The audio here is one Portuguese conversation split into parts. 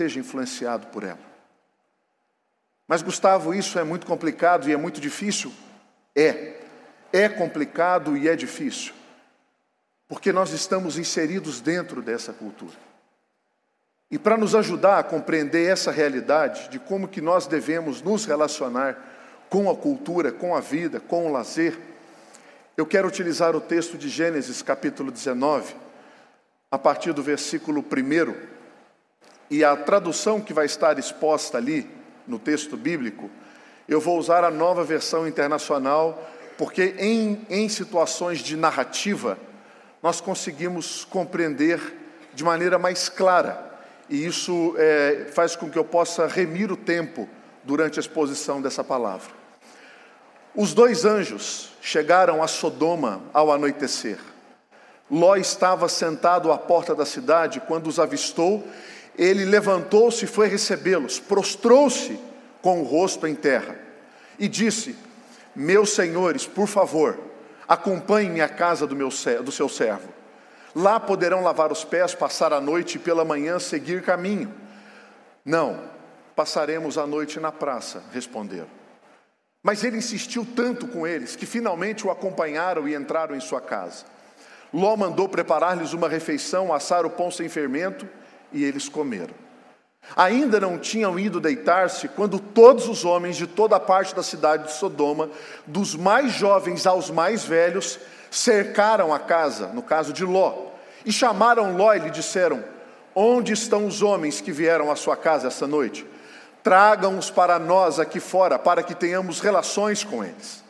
esteja influenciado por ela. Mas, Gustavo, isso é muito complicado e é muito difícil? É. É complicado e é difícil. Porque nós estamos inseridos dentro dessa cultura. E para nos ajudar a compreender essa realidade de como que nós devemos nos relacionar com a cultura, com a vida, com o lazer, eu quero utilizar o texto de Gênesis capítulo 19, a partir do versículo 1, e a tradução que vai estar exposta ali no texto bíblico, eu vou usar a nova versão internacional, porque em, em situações de narrativa, nós conseguimos compreender de maneira mais clara e isso é, faz com que eu possa remir o tempo durante a exposição dessa palavra. Os dois anjos chegaram a Sodoma ao anoitecer. Ló estava sentado à porta da cidade quando os avistou. Ele levantou-se e foi recebê-los, prostrou-se com o rosto em terra e disse: Meus senhores, por favor, acompanhem-me à casa do, meu, do seu servo. Lá poderão lavar os pés, passar a noite e pela manhã seguir caminho. Não, passaremos a noite na praça, responderam. Mas ele insistiu tanto com eles que finalmente o acompanharam e entraram em sua casa. Ló mandou preparar-lhes uma refeição, assar o pão sem fermento e eles comeram. Ainda não tinham ido deitar-se quando todos os homens de toda a parte da cidade de Sodoma, dos mais jovens aos mais velhos, cercaram a casa, no caso de Ló, e chamaram Ló e lhe disseram: Onde estão os homens que vieram à sua casa esta noite? Tragam-os para nós aqui fora, para que tenhamos relações com eles.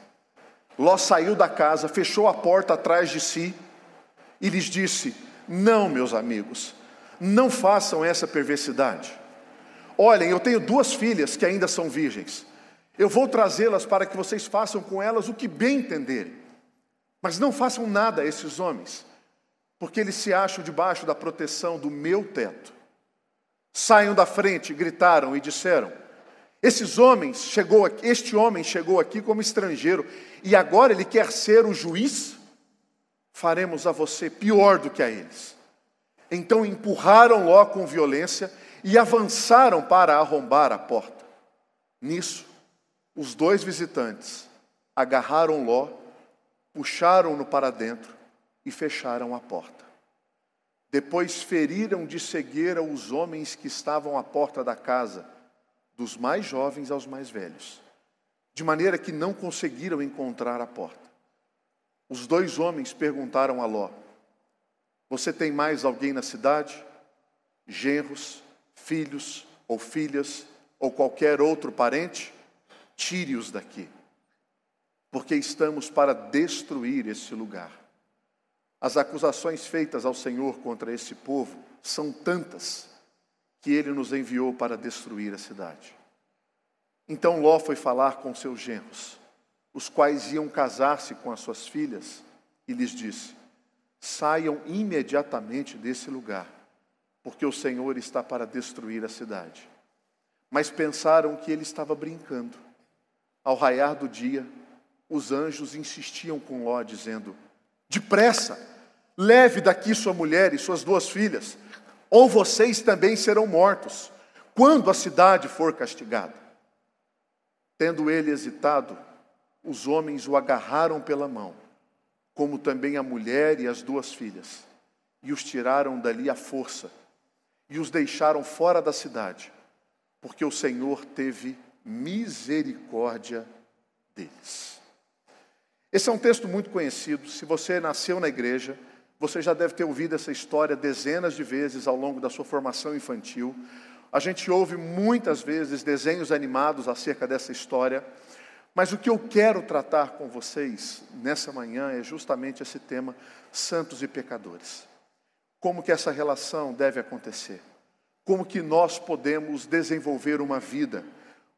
Ló saiu da casa, fechou a porta atrás de si e lhes disse: Não, meus amigos, não façam essa perversidade. Olhem, eu tenho duas filhas que ainda são virgens. Eu vou trazê-las para que vocês façam com elas o que bem entenderem. Mas não façam nada a esses homens, porque eles se acham debaixo da proteção do meu teto. Saiam da frente, gritaram e disseram: Esses homens chegou aqui, este homem chegou aqui como estrangeiro e agora ele quer ser o juiz? Faremos a você pior do que a eles. Então empurraram Ló com violência e avançaram para arrombar a porta. Nisso, os dois visitantes agarraram Ló puxaram-no para dentro e fecharam a porta. Depois feriram de cegueira os homens que estavam à porta da casa, dos mais jovens aos mais velhos, de maneira que não conseguiram encontrar a porta. Os dois homens perguntaram a Ló: Você tem mais alguém na cidade? Genros, filhos ou filhas ou qualquer outro parente? Tire-os daqui porque estamos para destruir esse lugar. As acusações feitas ao Senhor contra esse povo são tantas que ele nos enviou para destruir a cidade. Então Ló foi falar com seus genros, os quais iam casar-se com as suas filhas, e lhes disse: Saiam imediatamente desse lugar, porque o Senhor está para destruir a cidade. Mas pensaram que ele estava brincando. Ao raiar do dia, os anjos insistiam com Ló, dizendo: Depressa, leve daqui sua mulher e suas duas filhas, ou vocês também serão mortos, quando a cidade for castigada. Tendo ele hesitado, os homens o agarraram pela mão, como também a mulher e as duas filhas, e os tiraram dali à força, e os deixaram fora da cidade, porque o Senhor teve misericórdia deles. Esse é um texto muito conhecido. Se você nasceu na igreja, você já deve ter ouvido essa história dezenas de vezes ao longo da sua formação infantil. A gente ouve muitas vezes desenhos animados acerca dessa história. Mas o que eu quero tratar com vocês nessa manhã é justamente esse tema, santos e pecadores. Como que essa relação deve acontecer? Como que nós podemos desenvolver uma vida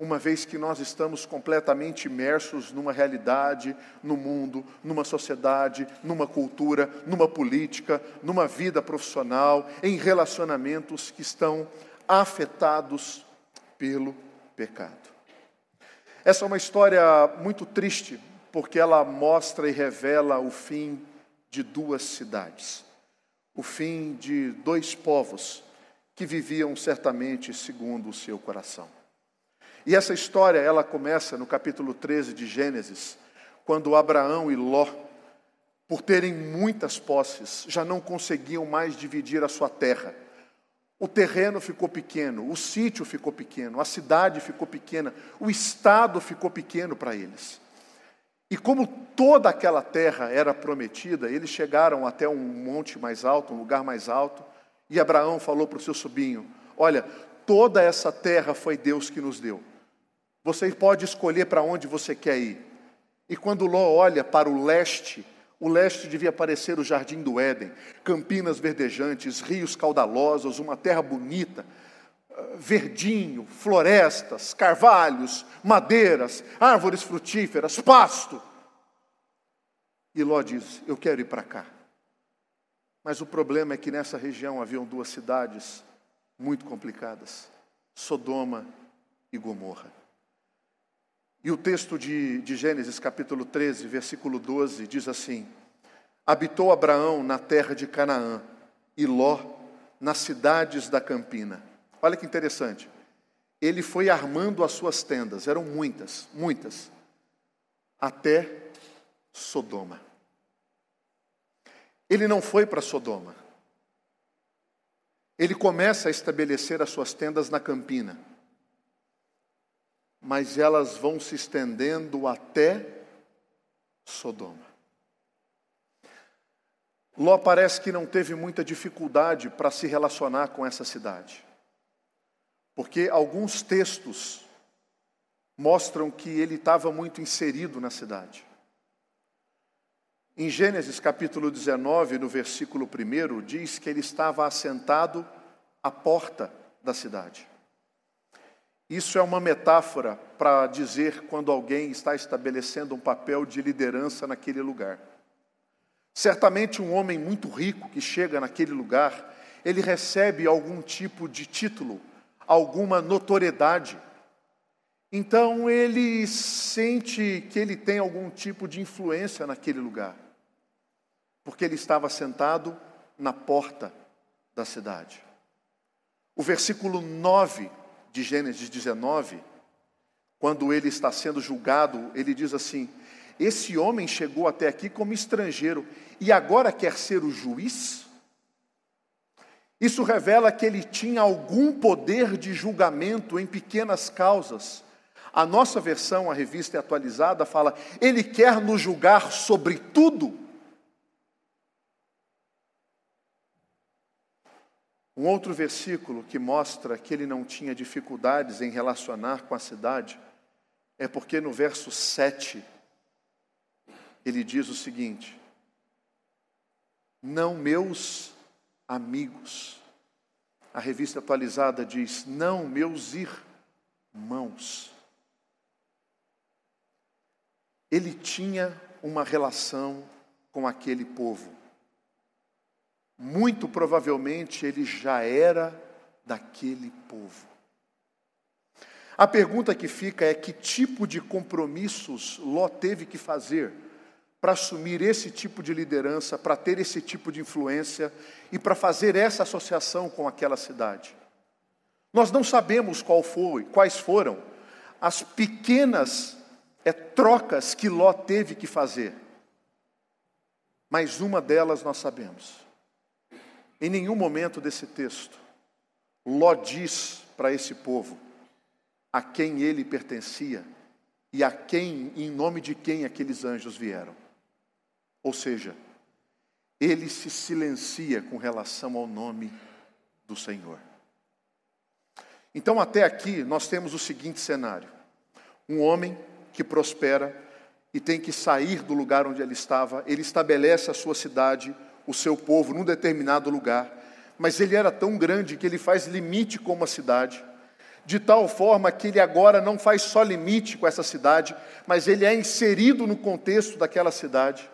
uma vez que nós estamos completamente imersos numa realidade, no mundo, numa sociedade, numa cultura, numa política, numa vida profissional, em relacionamentos que estão afetados pelo pecado. Essa é uma história muito triste, porque ela mostra e revela o fim de duas cidades, o fim de dois povos que viviam certamente segundo o seu coração. E essa história, ela começa no capítulo 13 de Gênesis, quando Abraão e Ló, por terem muitas posses, já não conseguiam mais dividir a sua terra. O terreno ficou pequeno, o sítio ficou pequeno, a cidade ficou pequena, o estado ficou pequeno para eles. E como toda aquela terra era prometida, eles chegaram até um monte mais alto, um lugar mais alto, e Abraão falou para o seu sobrinho: Olha, toda essa terra foi Deus que nos deu. Você pode escolher para onde você quer ir. E quando Ló olha para o leste, o leste devia parecer o jardim do Éden, campinas verdejantes, rios caudalosos, uma terra bonita, ah, verdinho, florestas, carvalhos, madeiras, árvores frutíferas, pasto. E Ló diz: Eu quero ir para cá. Mas o problema é que nessa região haviam duas cidades muito complicadas: Sodoma e Gomorra. E o texto de, de Gênesis, capítulo 13, versículo 12, diz assim: Habitou Abraão na terra de Canaã e Ló nas cidades da campina. Olha que interessante. Ele foi armando as suas tendas, eram muitas, muitas, até Sodoma. Ele não foi para Sodoma. Ele começa a estabelecer as suas tendas na campina mas elas vão se estendendo até Sodoma. Ló parece que não teve muita dificuldade para se relacionar com essa cidade, porque alguns textos mostram que ele estava muito inserido na cidade. Em Gênesis capítulo 19, no versículo 1, diz que ele estava assentado à porta da cidade. Isso é uma metáfora para dizer quando alguém está estabelecendo um papel de liderança naquele lugar. Certamente, um homem muito rico que chega naquele lugar, ele recebe algum tipo de título, alguma notoriedade. Então, ele sente que ele tem algum tipo de influência naquele lugar, porque ele estava sentado na porta da cidade. O versículo 9 de Gênesis 19, quando ele está sendo julgado, ele diz assim: Esse homem chegou até aqui como estrangeiro e agora quer ser o juiz? Isso revela que ele tinha algum poder de julgamento em pequenas causas. A nossa versão, a revista é atualizada, fala: Ele quer nos julgar sobre tudo. Um outro versículo que mostra que ele não tinha dificuldades em relacionar com a cidade é porque no verso 7 ele diz o seguinte: Não meus amigos. A revista atualizada diz: Não meus irmãos. Ele tinha uma relação com aquele povo muito provavelmente ele já era daquele povo. A pergunta que fica é que tipo de compromissos Ló teve que fazer para assumir esse tipo de liderança, para ter esse tipo de influência e para fazer essa associação com aquela cidade. Nós não sabemos qual foi, quais foram as pequenas é, trocas que Ló teve que fazer, mas uma delas nós sabemos. Em nenhum momento desse texto, Ló diz para esse povo a quem ele pertencia e a quem, em nome de quem aqueles anjos vieram. Ou seja, ele se silencia com relação ao nome do Senhor. Então, até aqui, nós temos o seguinte cenário: um homem que prospera e tem que sair do lugar onde ele estava, ele estabelece a sua cidade, o seu povo num determinado lugar, mas ele era tão grande que ele faz limite com uma cidade, de tal forma que ele agora não faz só limite com essa cidade, mas ele é inserido no contexto daquela cidade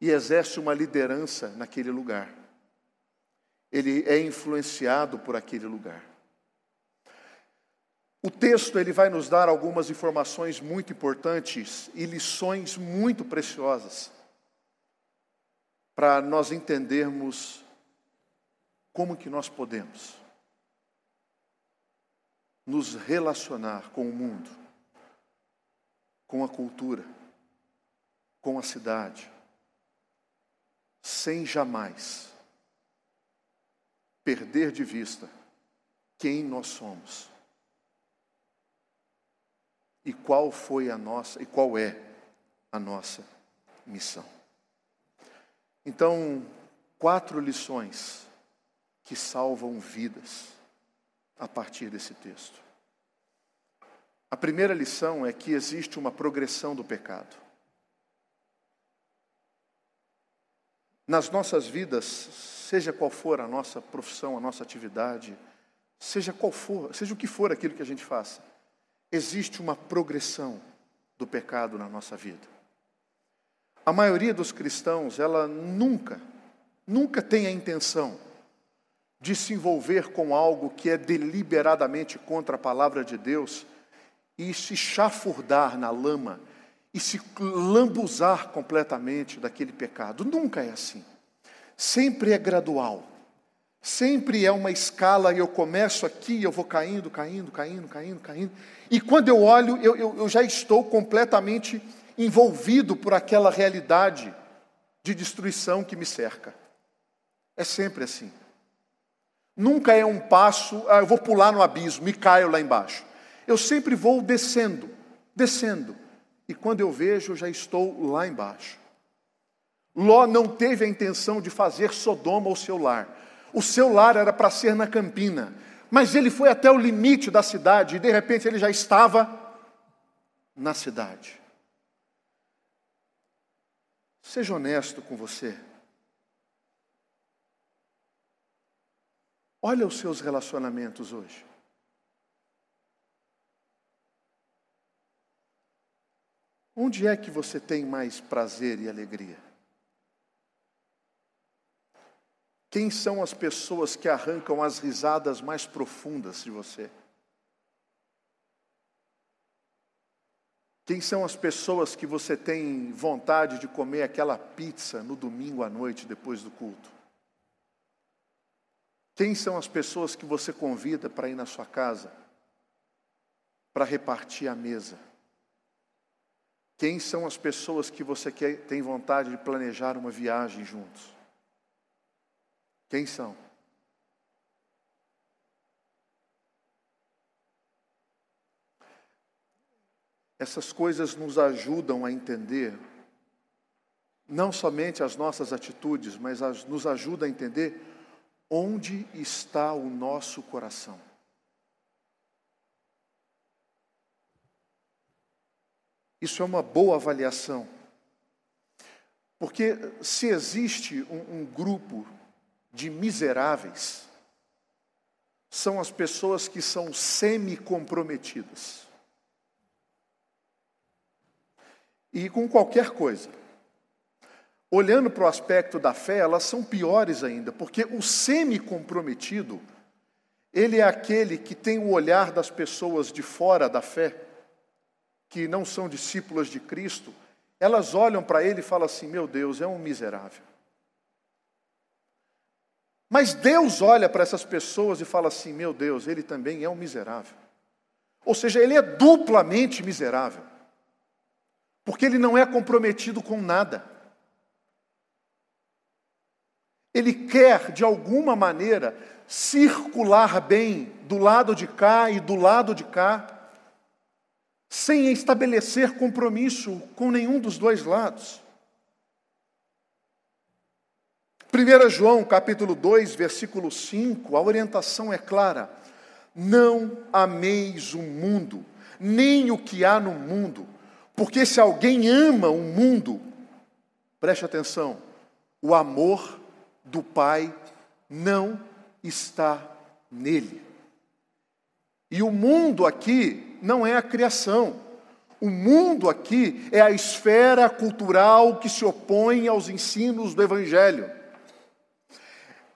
e exerce uma liderança naquele lugar. Ele é influenciado por aquele lugar. O texto ele vai nos dar algumas informações muito importantes e lições muito preciosas para nós entendermos como que nós podemos nos relacionar com o mundo, com a cultura, com a cidade, sem jamais perder de vista quem nós somos e qual foi a nossa e qual é a nossa missão. Então, quatro lições que salvam vidas a partir desse texto. A primeira lição é que existe uma progressão do pecado. Nas nossas vidas, seja qual for a nossa profissão, a nossa atividade, seja qual for, seja o que for aquilo que a gente faça, existe uma progressão do pecado na nossa vida. A maioria dos cristãos, ela nunca, nunca tem a intenção de se envolver com algo que é deliberadamente contra a palavra de Deus e se chafurdar na lama e se lambuzar completamente daquele pecado. Nunca é assim. Sempre é gradual. Sempre é uma escala e eu começo aqui eu vou caindo, caindo, caindo, caindo, caindo. E quando eu olho, eu, eu, eu já estou completamente envolvido por aquela realidade de destruição que me cerca. É sempre assim. Nunca é um passo, ah, eu vou pular no abismo e caio lá embaixo. Eu sempre vou descendo, descendo. E quando eu vejo, eu já estou lá embaixo. Ló não teve a intenção de fazer Sodoma o seu lar. O seu lar era para ser na campina. Mas ele foi até o limite da cidade e de repente ele já estava na cidade. Seja honesto com você. Olha os seus relacionamentos hoje. Onde é que você tem mais prazer e alegria? Quem são as pessoas que arrancam as risadas mais profundas de você? Quem são as pessoas que você tem vontade de comer aquela pizza no domingo à noite depois do culto? Quem são as pessoas que você convida para ir na sua casa, para repartir a mesa? Quem são as pessoas que você quer, tem vontade de planejar uma viagem juntos? Quem são? Essas coisas nos ajudam a entender não somente as nossas atitudes, mas as, nos ajuda a entender Onde está o nosso coração? Isso é uma boa avaliação. Porque se existe um, um grupo de miseráveis, são as pessoas que são semi-comprometidas. E com qualquer coisa. Olhando para o aspecto da fé, elas são piores ainda, porque o semi-comprometido, ele é aquele que tem o olhar das pessoas de fora da fé, que não são discípulas de Cristo, elas olham para ele e falam assim: meu Deus, é um miserável. Mas Deus olha para essas pessoas e fala assim: meu Deus, ele também é um miserável. Ou seja, ele é duplamente miserável, porque ele não é comprometido com nada. Ele quer, de alguma maneira, circular bem do lado de cá e do lado de cá, sem estabelecer compromisso com nenhum dos dois lados. 1 João capítulo 2, versículo 5, a orientação é clara: não ameis o mundo, nem o que há no mundo, porque se alguém ama o mundo, preste atenção, o amor do Pai não está nele. E o mundo aqui não é a criação. O mundo aqui é a esfera cultural que se opõe aos ensinos do Evangelho.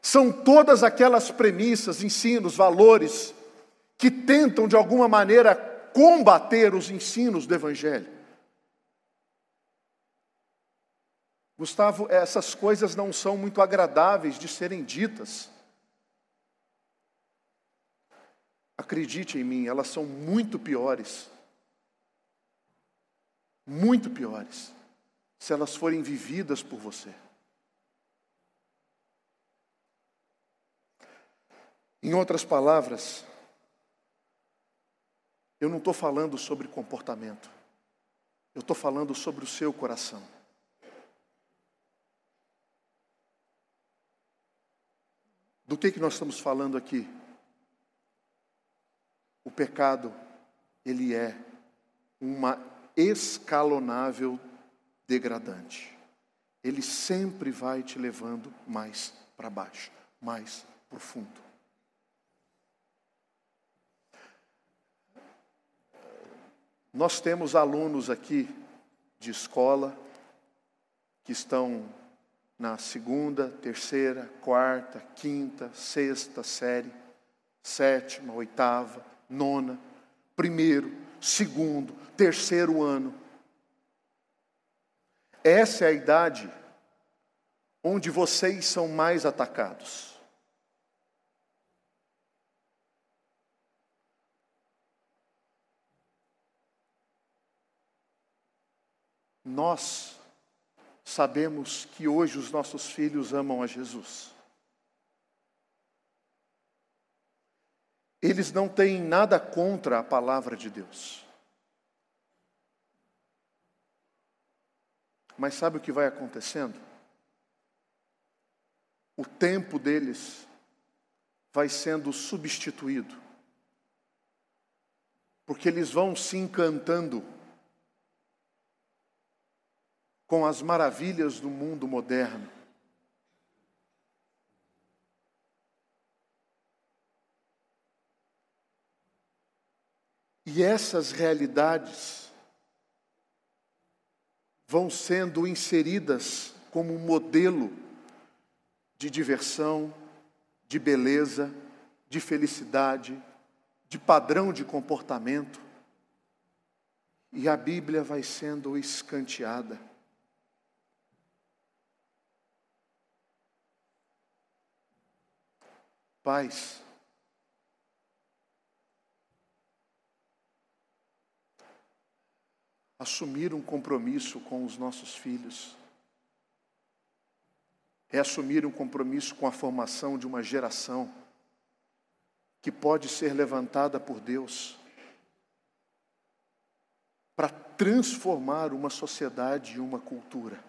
São todas aquelas premissas, ensinos, valores que tentam de alguma maneira combater os ensinos do Evangelho. Gustavo, essas coisas não são muito agradáveis de serem ditas. Acredite em mim, elas são muito piores. Muito piores. Se elas forem vividas por você. Em outras palavras, eu não estou falando sobre comportamento, eu estou falando sobre o seu coração. Do que, que nós estamos falando aqui? O pecado, ele é uma escalonável degradante. Ele sempre vai te levando mais para baixo, mais profundo. Nós temos alunos aqui de escola que estão na segunda, terceira, quarta, quinta, sexta série, sétima, oitava, nona, primeiro, segundo, terceiro ano. Essa é a idade onde vocês são mais atacados. Nós sabemos que hoje os nossos filhos amam a Jesus. Eles não têm nada contra a palavra de Deus. Mas sabe o que vai acontecendo? O tempo deles vai sendo substituído. Porque eles vão se encantando com as maravilhas do mundo moderno. E essas realidades vão sendo inseridas como modelo de diversão, de beleza, de felicidade, de padrão de comportamento. E a Bíblia vai sendo escanteada. Pais, assumir um compromisso com os nossos filhos é assumir um compromisso com a formação de uma geração que pode ser levantada por Deus para transformar uma sociedade e uma cultura.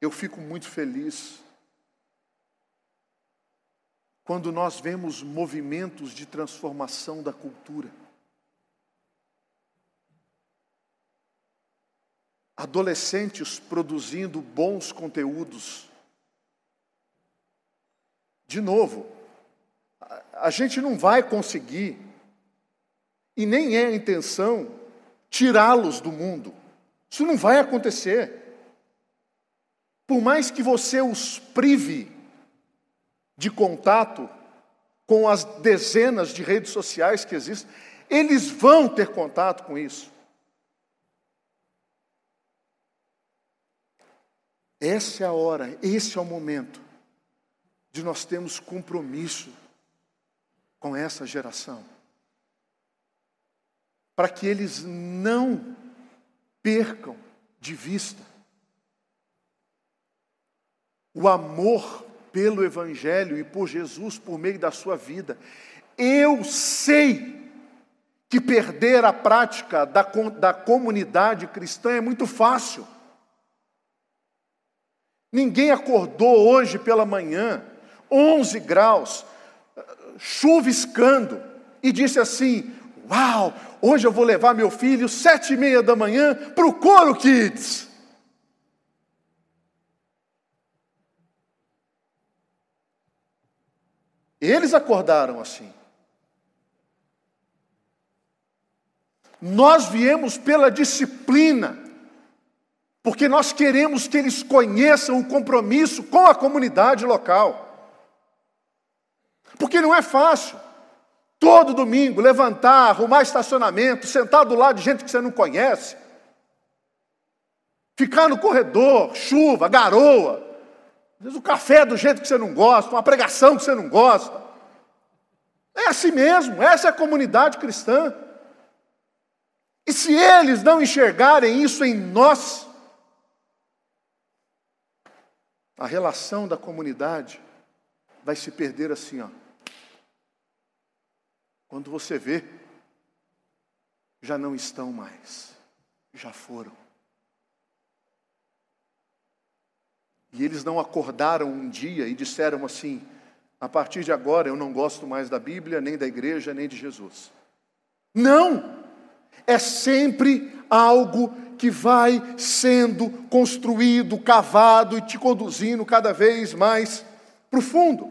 Eu fico muito feliz quando nós vemos movimentos de transformação da cultura. Adolescentes produzindo bons conteúdos. De novo, a gente não vai conseguir, e nem é a intenção, tirá-los do mundo. Isso não vai acontecer. Por mais que você os prive de contato com as dezenas de redes sociais que existem, eles vão ter contato com isso. Essa é a hora, esse é o momento de nós termos compromisso com essa geração. Para que eles não percam de vista o amor pelo Evangelho e por Jesus por meio da sua vida. Eu sei que perder a prática da, da comunidade cristã é muito fácil. Ninguém acordou hoje pela manhã, 11 graus, chuviscando, e disse assim: Uau, hoje eu vou levar meu filho sete e meia da manhã para o Coro Kids. Eles acordaram assim. Nós viemos pela disciplina, porque nós queremos que eles conheçam o compromisso com a comunidade local. Porque não é fácil. Todo domingo levantar, arrumar estacionamento, sentar do lado de gente que você não conhece, ficar no corredor, chuva, garoa, às vezes o café é do jeito que você não gosta, uma pregação que você não gosta. É assim mesmo, essa é a comunidade cristã. E se eles não enxergarem isso em nós, a relação da comunidade vai se perder assim, ó. Quando você vê, já não estão mais, já foram. E eles não acordaram um dia e disseram assim: a partir de agora eu não gosto mais da Bíblia, nem da igreja, nem de Jesus. Não! É sempre algo que vai sendo construído, cavado e te conduzindo cada vez mais profundo.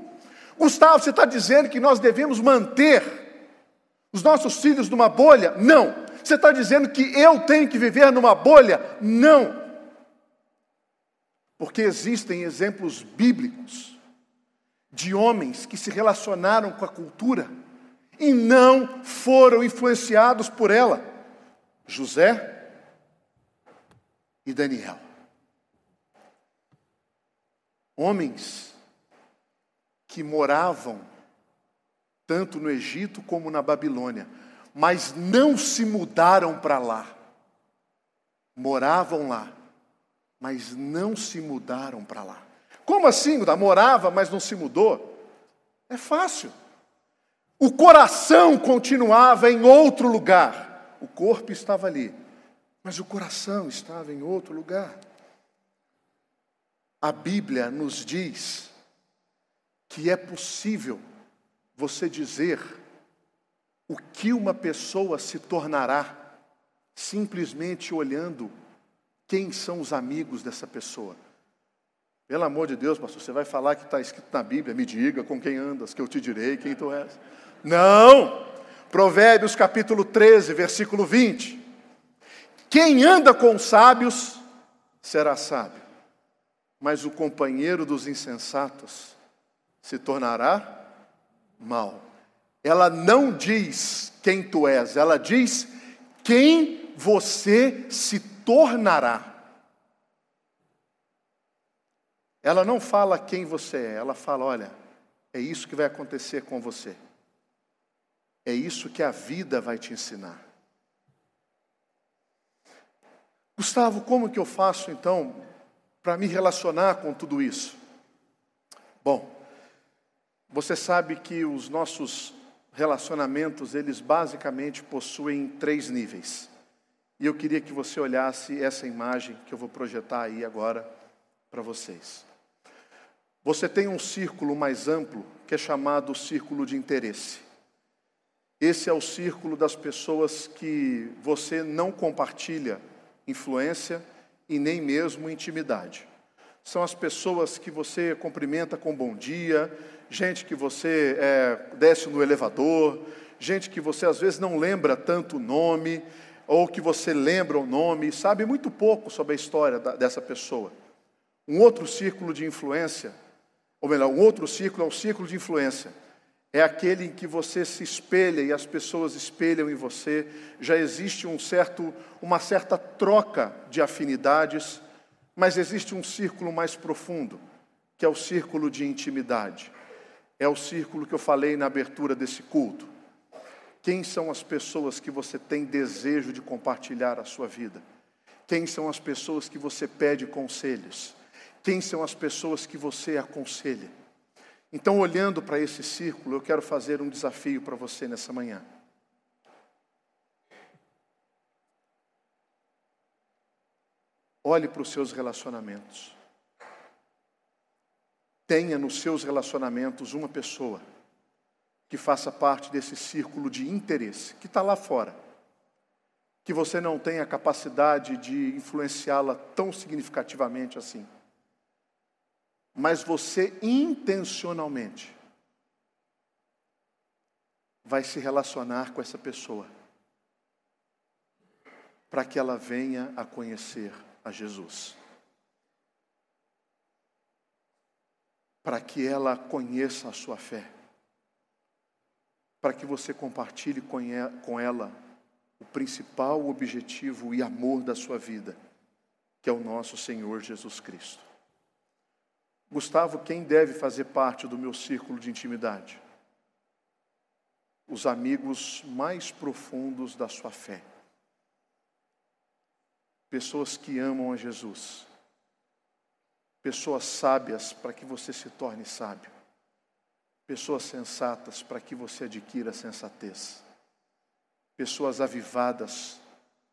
Gustavo, você está dizendo que nós devemos manter os nossos filhos numa bolha? Não. Você está dizendo que eu tenho que viver numa bolha? Não. Porque existem exemplos bíblicos de homens que se relacionaram com a cultura e não foram influenciados por ela. José e Daniel. Homens que moravam tanto no Egito como na Babilônia, mas não se mudaram para lá. Moravam lá, mas não se mudaram para lá. Como assim? Morava, mas não se mudou? É fácil. O coração continuava em outro lugar. O corpo estava ali, mas o coração estava em outro lugar. A Bíblia nos diz que é possível você dizer o que uma pessoa se tornará simplesmente olhando quem são os amigos dessa pessoa. Pelo amor de Deus, pastor, você vai falar que está escrito na Bíblia, me diga com quem andas, que eu te direi quem tu és. Não! Provérbios capítulo 13, versículo 20. Quem anda com sábios será sábio, mas o companheiro dos insensatos se tornará mal. Ela não diz quem tu és, ela diz quem você se tornará. Ela não fala quem você é, ela fala: olha, é isso que vai acontecer com você. É isso que a vida vai te ensinar. Gustavo, como que eu faço então para me relacionar com tudo isso? Bom, você sabe que os nossos relacionamentos, eles basicamente possuem três níveis. E eu queria que você olhasse essa imagem que eu vou projetar aí agora para vocês. Você tem um círculo mais amplo que é chamado círculo de interesse. Esse é o círculo das pessoas que você não compartilha influência e nem mesmo intimidade. São as pessoas que você cumprimenta com bom dia, gente que você é, desce no elevador, gente que você às vezes não lembra tanto o nome, ou que você lembra o nome, sabe muito pouco sobre a história da, dessa pessoa. Um outro círculo de influência, ou melhor, um outro círculo é o círculo de influência. É aquele em que você se espelha e as pessoas espelham em você. Já existe um certo, uma certa troca de afinidades, mas existe um círculo mais profundo, que é o círculo de intimidade. É o círculo que eu falei na abertura desse culto. Quem são as pessoas que você tem desejo de compartilhar a sua vida? Quem são as pessoas que você pede conselhos? Quem são as pessoas que você aconselha? Então, olhando para esse círculo, eu quero fazer um desafio para você nessa manhã. Olhe para os seus relacionamentos. Tenha nos seus relacionamentos uma pessoa que faça parte desse círculo de interesse, que está lá fora, que você não tem a capacidade de influenciá-la tão significativamente assim. Mas você intencionalmente vai se relacionar com essa pessoa para que ela venha a conhecer a Jesus. Para que ela conheça a sua fé para que você compartilhe com ela o principal objetivo e amor da sua vida, que é o nosso Senhor Jesus Cristo. Gustavo, quem deve fazer parte do meu círculo de intimidade? os amigos mais profundos da sua fé. Pessoas que amam a Jesus. Pessoas sábias para que você se torne sábio. Pessoas sensatas para que você adquira sensatez. Pessoas avivadas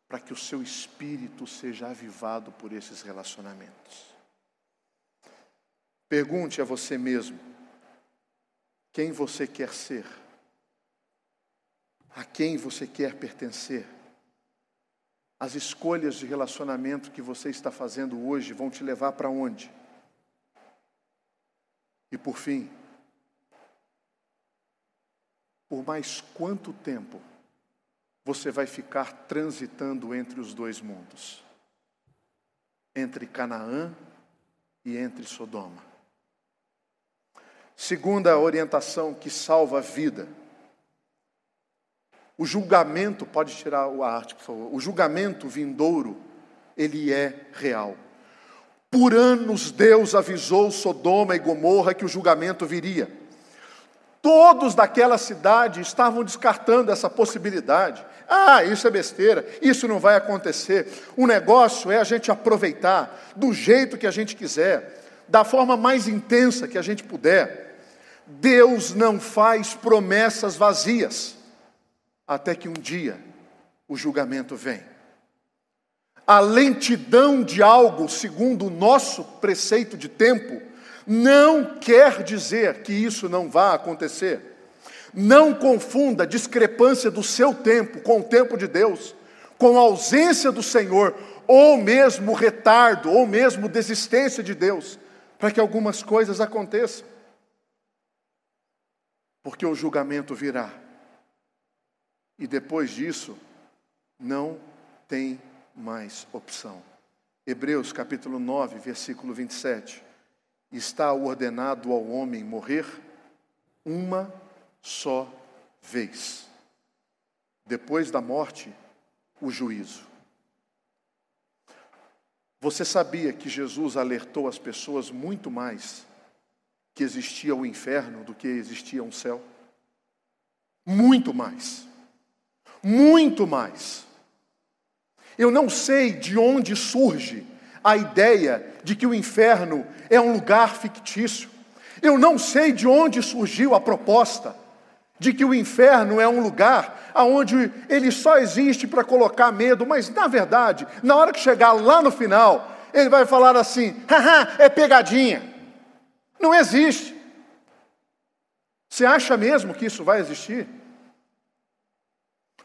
para que o seu espírito seja avivado por esses relacionamentos. Pergunte a você mesmo: quem você quer ser? A quem você quer pertencer? As escolhas de relacionamento que você está fazendo hoje vão te levar para onde? E por fim, por mais quanto tempo você vai ficar transitando entre os dois mundos? Entre Canaã e entre Sodoma. Segunda orientação que salva a vida o julgamento, pode tirar a arte, por favor. O julgamento vindouro, ele é real. Por anos Deus avisou Sodoma e Gomorra que o julgamento viria. Todos daquela cidade estavam descartando essa possibilidade. Ah, isso é besteira, isso não vai acontecer. O negócio é a gente aproveitar do jeito que a gente quiser, da forma mais intensa que a gente puder. Deus não faz promessas vazias até que um dia o julgamento vem. A lentidão de algo, segundo o nosso preceito de tempo, não quer dizer que isso não vá acontecer. Não confunda a discrepância do seu tempo com o tempo de Deus, com a ausência do Senhor, ou mesmo retardo, ou mesmo desistência de Deus, para que algumas coisas aconteçam. Porque o julgamento virá e depois disso, não tem mais opção. Hebreus capítulo 9, versículo 27. Está ordenado ao homem morrer uma só vez. Depois da morte, o juízo. Você sabia que Jesus alertou as pessoas muito mais que existia o inferno do que existia um céu? Muito mais muito mais. Eu não sei de onde surge a ideia de que o inferno é um lugar fictício. Eu não sei de onde surgiu a proposta de que o inferno é um lugar onde ele só existe para colocar medo, mas na verdade, na hora que chegar lá no final, ele vai falar assim: haha, é pegadinha. Não existe. Você acha mesmo que isso vai existir?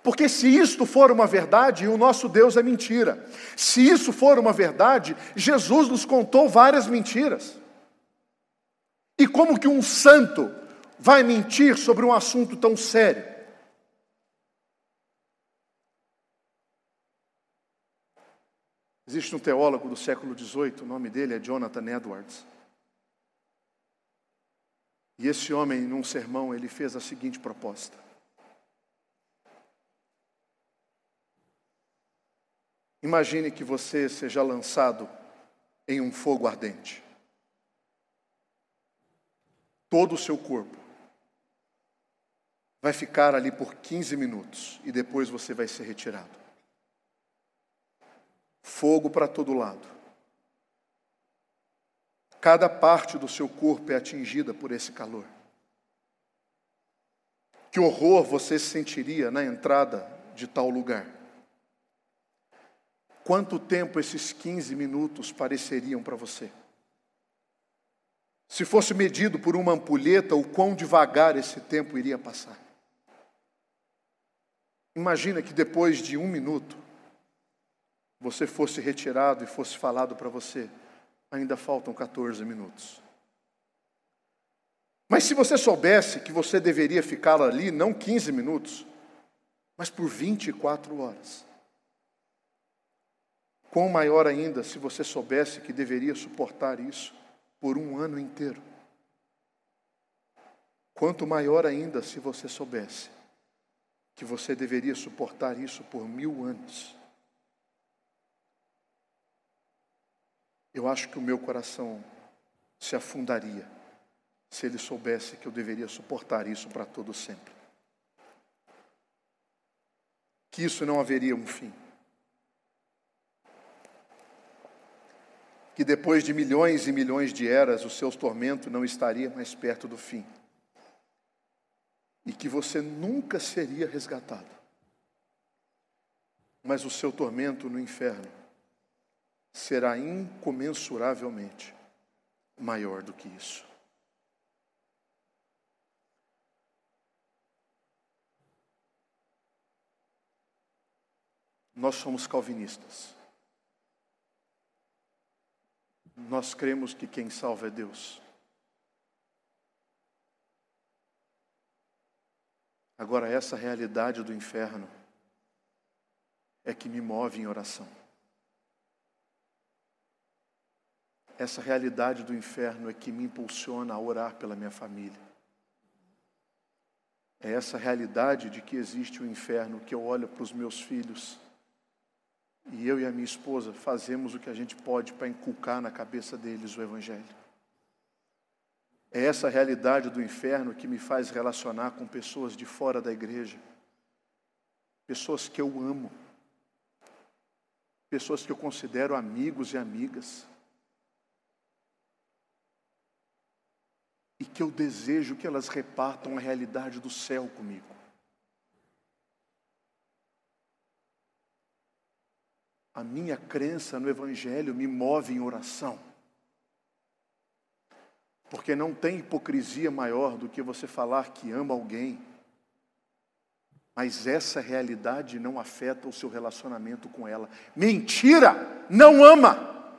Porque se isto for uma verdade, o nosso Deus é mentira. Se isso for uma verdade, Jesus nos contou várias mentiras. E como que um santo vai mentir sobre um assunto tão sério? Existe um teólogo do século XVIII, o nome dele é Jonathan Edwards. E esse homem, num sermão, ele fez a seguinte proposta: Imagine que você seja lançado em um fogo ardente. Todo o seu corpo vai ficar ali por 15 minutos e depois você vai ser retirado. Fogo para todo lado. Cada parte do seu corpo é atingida por esse calor. Que horror você sentiria na entrada de tal lugar? Quanto tempo esses 15 minutos pareceriam para você? Se fosse medido por uma ampulheta, o quão devagar esse tempo iria passar? Imagina que depois de um minuto, você fosse retirado e fosse falado para você, ainda faltam 14 minutos. Mas se você soubesse que você deveria ficar ali não 15 minutos, mas por 24 horas, Quão maior ainda se você soubesse que deveria suportar isso por um ano inteiro. Quanto maior ainda se você soubesse que você deveria suportar isso por mil anos. Eu acho que o meu coração se afundaria se ele soubesse que eu deveria suportar isso para todo sempre. que isso não haveria um fim. Que depois de milhões e milhões de eras, o seu tormento não estaria mais perto do fim. E que você nunca seria resgatado. Mas o seu tormento no inferno será incomensuravelmente maior do que isso. Nós somos calvinistas. Nós cremos que quem salva é Deus. Agora, essa realidade do inferno é que me move em oração. Essa realidade do inferno é que me impulsiona a orar pela minha família. É essa realidade de que existe o um inferno que eu olho para os meus filhos e eu e a minha esposa fazemos o que a gente pode para inculcar na cabeça deles o Evangelho. É essa realidade do inferno que me faz relacionar com pessoas de fora da igreja, pessoas que eu amo, pessoas que eu considero amigos e amigas, e que eu desejo que elas repartam a realidade do céu comigo. A minha crença no Evangelho me move em oração. Porque não tem hipocrisia maior do que você falar que ama alguém, mas essa realidade não afeta o seu relacionamento com ela. Mentira! Não ama!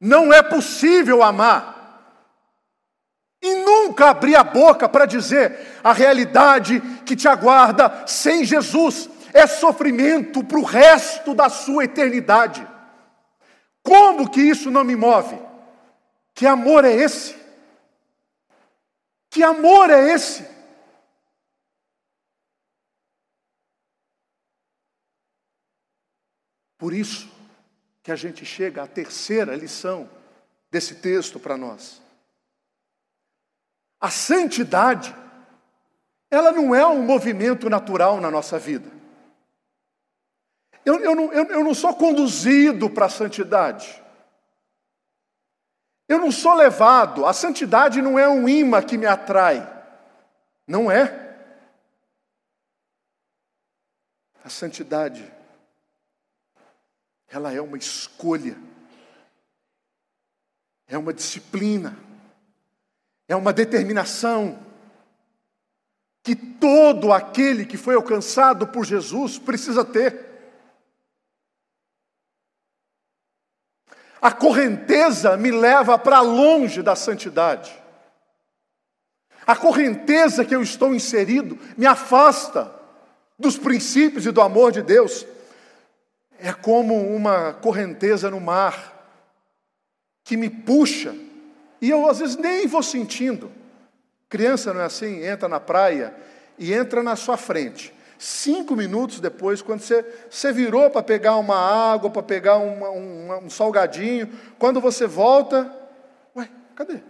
Não é possível amar. E nunca abrir a boca para dizer a realidade que te aguarda sem Jesus é sofrimento para o resto da sua eternidade. Como que isso não me move? Que amor é esse? Que amor é esse? Por isso que a gente chega à terceira lição desse texto para nós. A santidade, ela não é um movimento natural na nossa vida. Eu, eu, não, eu, eu não sou conduzido para a santidade. Eu não sou levado. A santidade não é um imã que me atrai. Não é. A santidade, ela é uma escolha, é uma disciplina, é uma determinação que todo aquele que foi alcançado por Jesus precisa ter. A correnteza me leva para longe da santidade. A correnteza que eu estou inserido me afasta dos princípios e do amor de Deus. É como uma correnteza no mar que me puxa e eu às vezes nem vou sentindo. Criança não é assim? Entra na praia e entra na sua frente. Cinco minutos depois, quando você, você virou para pegar uma água, para pegar uma, um, um salgadinho, quando você volta, ué, cadê?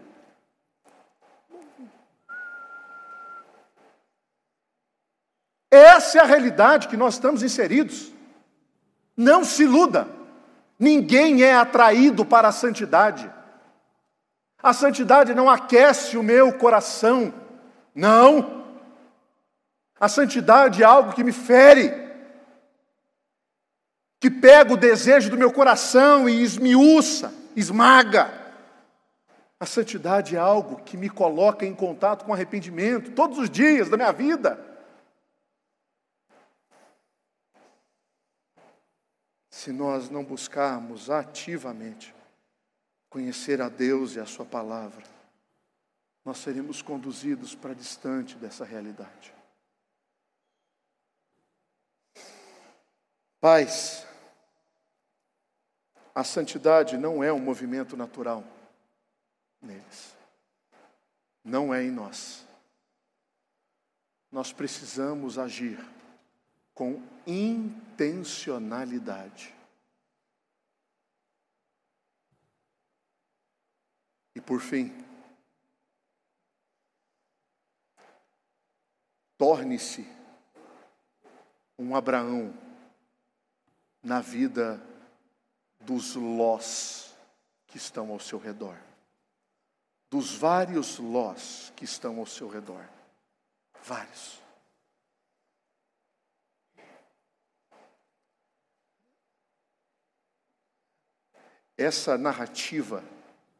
Essa é a realidade que nós estamos inseridos. Não se iluda. Ninguém é atraído para a santidade. A santidade não aquece o meu coração. Não. A santidade é algo que me fere, que pega o desejo do meu coração e esmiuça, esmaga. A santidade é algo que me coloca em contato com arrependimento todos os dias da minha vida. Se nós não buscarmos ativamente conhecer a Deus e a Sua palavra, nós seremos conduzidos para distante dessa realidade. Paz, a santidade não é um movimento natural neles, não é em nós. Nós precisamos agir com intencionalidade. E por fim, torne-se um Abraão na vida dos lós que estão ao seu redor. Dos vários lós que estão ao seu redor. Vários. Essa narrativa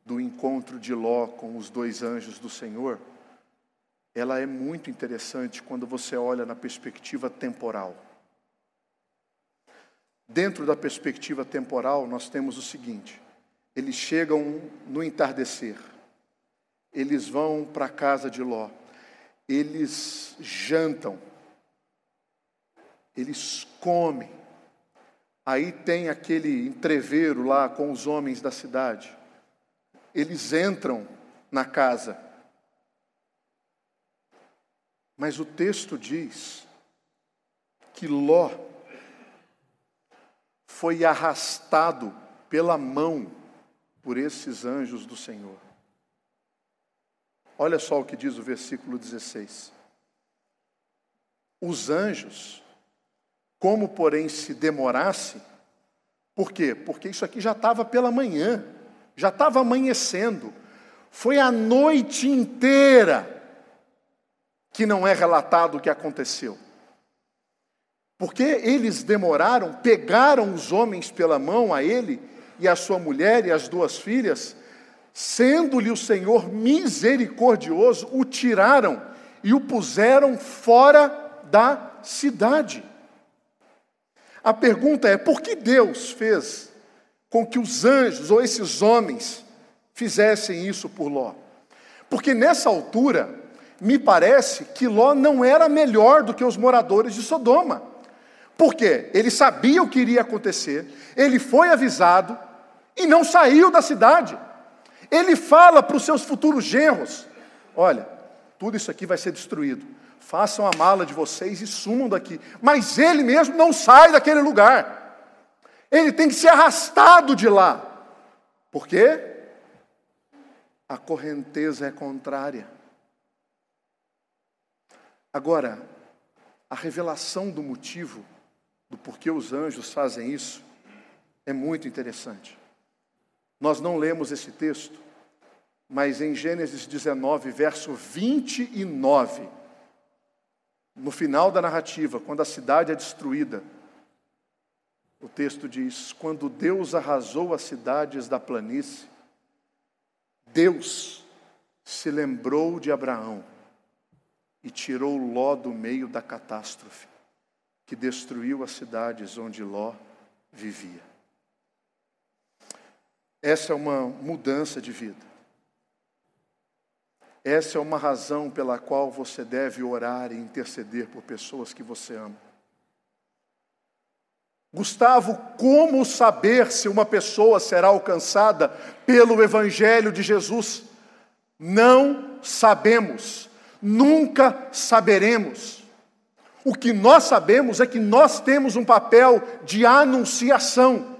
do encontro de Ló com os dois anjos do Senhor, ela é muito interessante quando você olha na perspectiva temporal. Dentro da perspectiva temporal, nós temos o seguinte: eles chegam no entardecer, eles vão para a casa de Ló, eles jantam, eles comem, aí tem aquele entreveiro lá com os homens da cidade, eles entram na casa, mas o texto diz que Ló foi arrastado pela mão por esses anjos do Senhor. Olha só o que diz o versículo 16. Os anjos, como porém se demorasse, por quê? Porque isso aqui já estava pela manhã, já estava amanhecendo, foi a noite inteira que não é relatado o que aconteceu. Porque eles demoraram, pegaram os homens pela mão a ele e a sua mulher e as duas filhas, sendo-lhe o Senhor misericordioso, o tiraram e o puseram fora da cidade. A pergunta é: por que Deus fez com que os anjos ou esses homens fizessem isso por Ló? Porque nessa altura, me parece que Ló não era melhor do que os moradores de Sodoma. Por quê? Ele sabia o que iria acontecer, ele foi avisado e não saiu da cidade. Ele fala para os seus futuros genros: Olha, tudo isso aqui vai ser destruído. Façam a mala de vocês e sumam daqui. Mas ele mesmo não sai daquele lugar. Ele tem que ser arrastado de lá. Por quê? A correnteza é contrária. Agora, a revelação do motivo do porquê os anjos fazem isso é muito interessante. Nós não lemos esse texto, mas em Gênesis 19, verso 29, no final da narrativa, quando a cidade é destruída, o texto diz: Quando Deus arrasou as cidades da planície, Deus se lembrou de Abraão e tirou Ló do meio da catástrofe, que destruiu as cidades onde Ló vivia. Essa é uma mudança de vida. Essa é uma razão pela qual você deve orar e interceder por pessoas que você ama. Gustavo, como saber se uma pessoa será alcançada pelo Evangelho de Jesus? Não sabemos nunca saberemos. O que nós sabemos é que nós temos um papel de anunciação.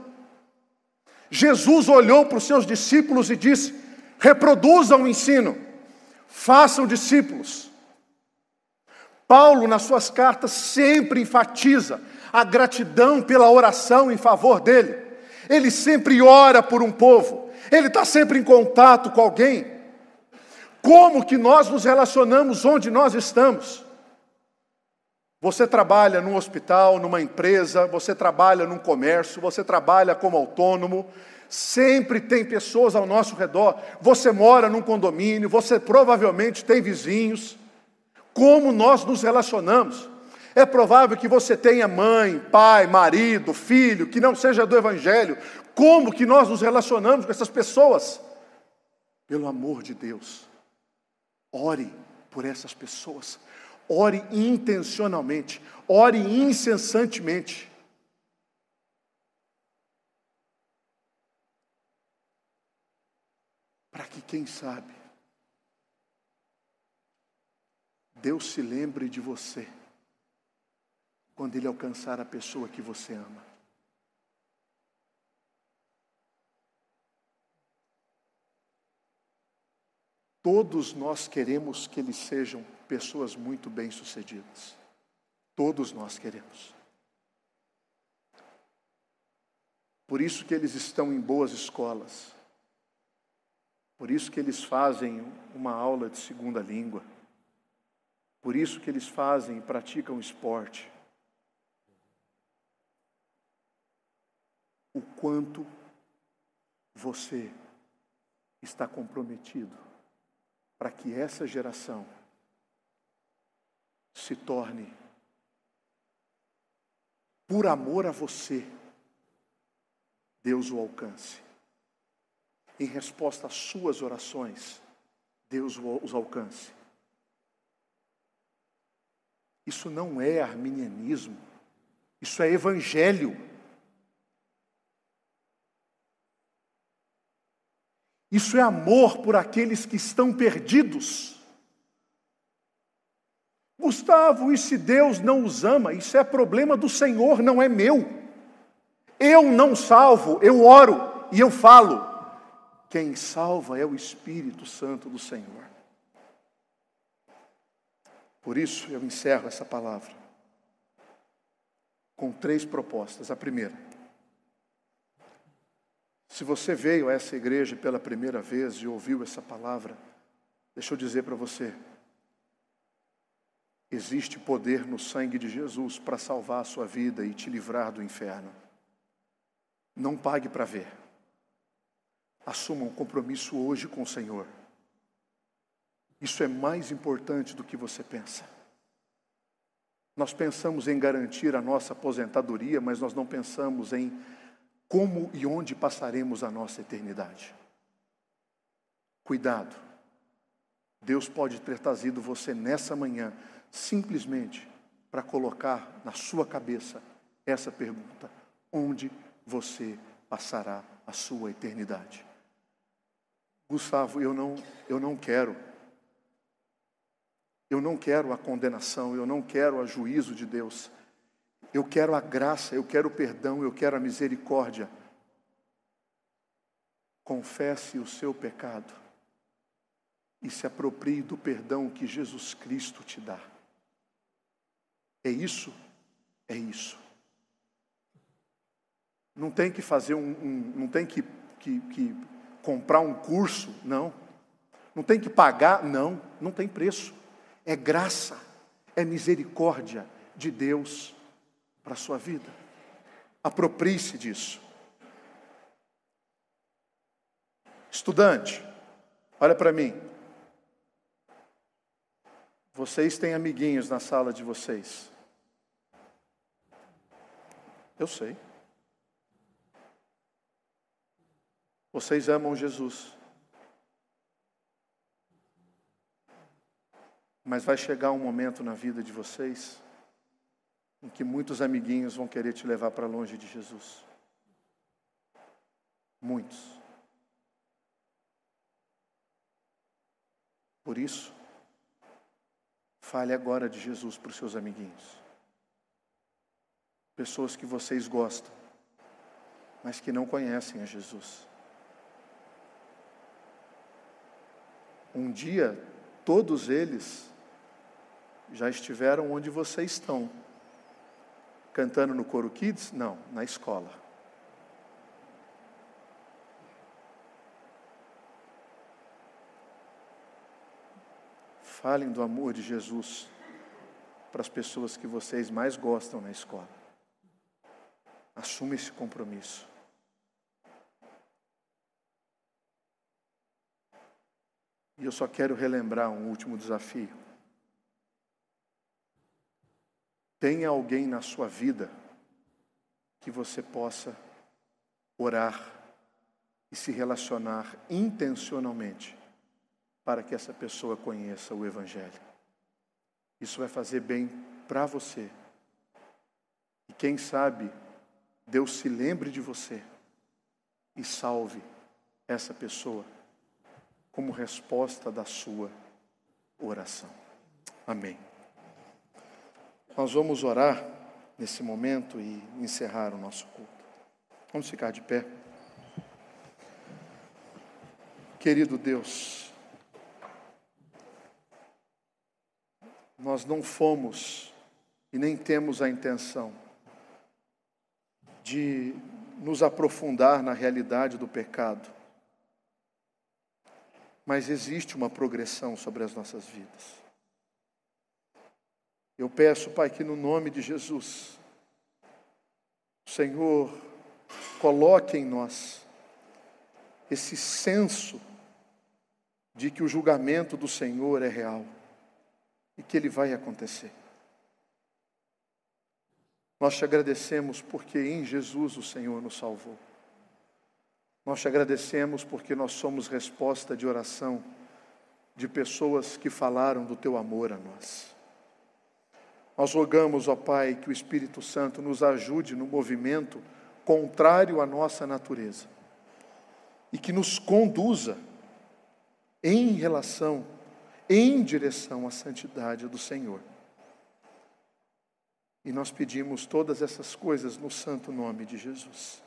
Jesus olhou para os seus discípulos e disse: reproduzam o ensino, façam discípulos. Paulo, nas suas cartas, sempre enfatiza a gratidão pela oração em favor dele. Ele sempre ora por um povo, ele está sempre em contato com alguém. Como que nós nos relacionamos onde nós estamos? Você trabalha num hospital, numa empresa, você trabalha num comércio, você trabalha como autônomo, sempre tem pessoas ao nosso redor. Você mora num condomínio, você provavelmente tem vizinhos. Como nós nos relacionamos? É provável que você tenha mãe, pai, marido, filho, que não seja do Evangelho. Como que nós nos relacionamos com essas pessoas? Pelo amor de Deus. Ore por essas pessoas. Ore intencionalmente. Ore incessantemente. Para que, quem sabe, Deus se lembre de você quando Ele alcançar a pessoa que você ama. Todos nós queremos que eles sejam pessoas muito bem-sucedidas. Todos nós queremos. Por isso que eles estão em boas escolas. Por isso que eles fazem uma aula de segunda língua. Por isso que eles fazem e praticam esporte. O quanto você está comprometido para que essa geração se torne, por amor a você, Deus o alcance. Em resposta às suas orações, Deus os alcance. Isso não é arminianismo, isso é evangelho. Isso é amor por aqueles que estão perdidos. Gustavo, e se Deus não os ama? Isso é problema do Senhor, não é meu. Eu não salvo, eu oro e eu falo. Quem salva é o Espírito Santo do Senhor. Por isso eu encerro essa palavra com três propostas. A primeira, se você veio a essa igreja pela primeira vez e ouviu essa palavra, deixa eu dizer para você: existe poder no sangue de Jesus para salvar a sua vida e te livrar do inferno. Não pague para ver. Assuma um compromisso hoje com o Senhor. Isso é mais importante do que você pensa. Nós pensamos em garantir a nossa aposentadoria, mas nós não pensamos em como e onde passaremos a nossa eternidade. Cuidado. Deus pode ter trazido você nessa manhã simplesmente para colocar na sua cabeça essa pergunta: onde você passará a sua eternidade? Gustavo, eu não, eu não quero. Eu não quero a condenação, eu não quero o juízo de Deus. Eu quero a graça, eu quero o perdão, eu quero a misericórdia. Confesse o seu pecado e se aproprie do perdão que Jesus Cristo te dá. É isso? É isso. Não tem que fazer um, um não tem que, que, que comprar um curso, não. Não tem que pagar, não. Não tem preço. É graça, é misericórdia de Deus para a sua vida. Aproprie-se disso. Estudante, olha para mim. Vocês têm amiguinhos na sala de vocês. Eu sei. Vocês amam Jesus. Mas vai chegar um momento na vida de vocês em que muitos amiguinhos vão querer te levar para longe de Jesus. Muitos. Por isso, fale agora de Jesus para os seus amiguinhos. Pessoas que vocês gostam, mas que não conhecem a Jesus. Um dia, todos eles já estiveram onde vocês estão. Cantando no Coro Kids? Não, na escola. Falem do amor de Jesus para as pessoas que vocês mais gostam na escola. Assume esse compromisso. E eu só quero relembrar um último desafio. Tenha alguém na sua vida que você possa orar e se relacionar intencionalmente para que essa pessoa conheça o Evangelho. Isso vai fazer bem para você. E quem sabe Deus se lembre de você e salve essa pessoa como resposta da sua oração. Amém. Nós vamos orar nesse momento e encerrar o nosso culto. Vamos ficar de pé. Querido Deus, nós não fomos e nem temos a intenção de nos aprofundar na realidade do pecado. Mas existe uma progressão sobre as nossas vidas. Eu peço, Pai, que no nome de Jesus, o Senhor coloque em nós esse senso de que o julgamento do Senhor é real e que ele vai acontecer. Nós te agradecemos porque em Jesus o Senhor nos salvou. Nós te agradecemos porque nós somos resposta de oração de pessoas que falaram do teu amor a nós. Nós rogamos, ó Pai, que o Espírito Santo nos ajude no movimento contrário à nossa natureza e que nos conduza em relação, em direção à santidade do Senhor. E nós pedimos todas essas coisas no santo nome de Jesus.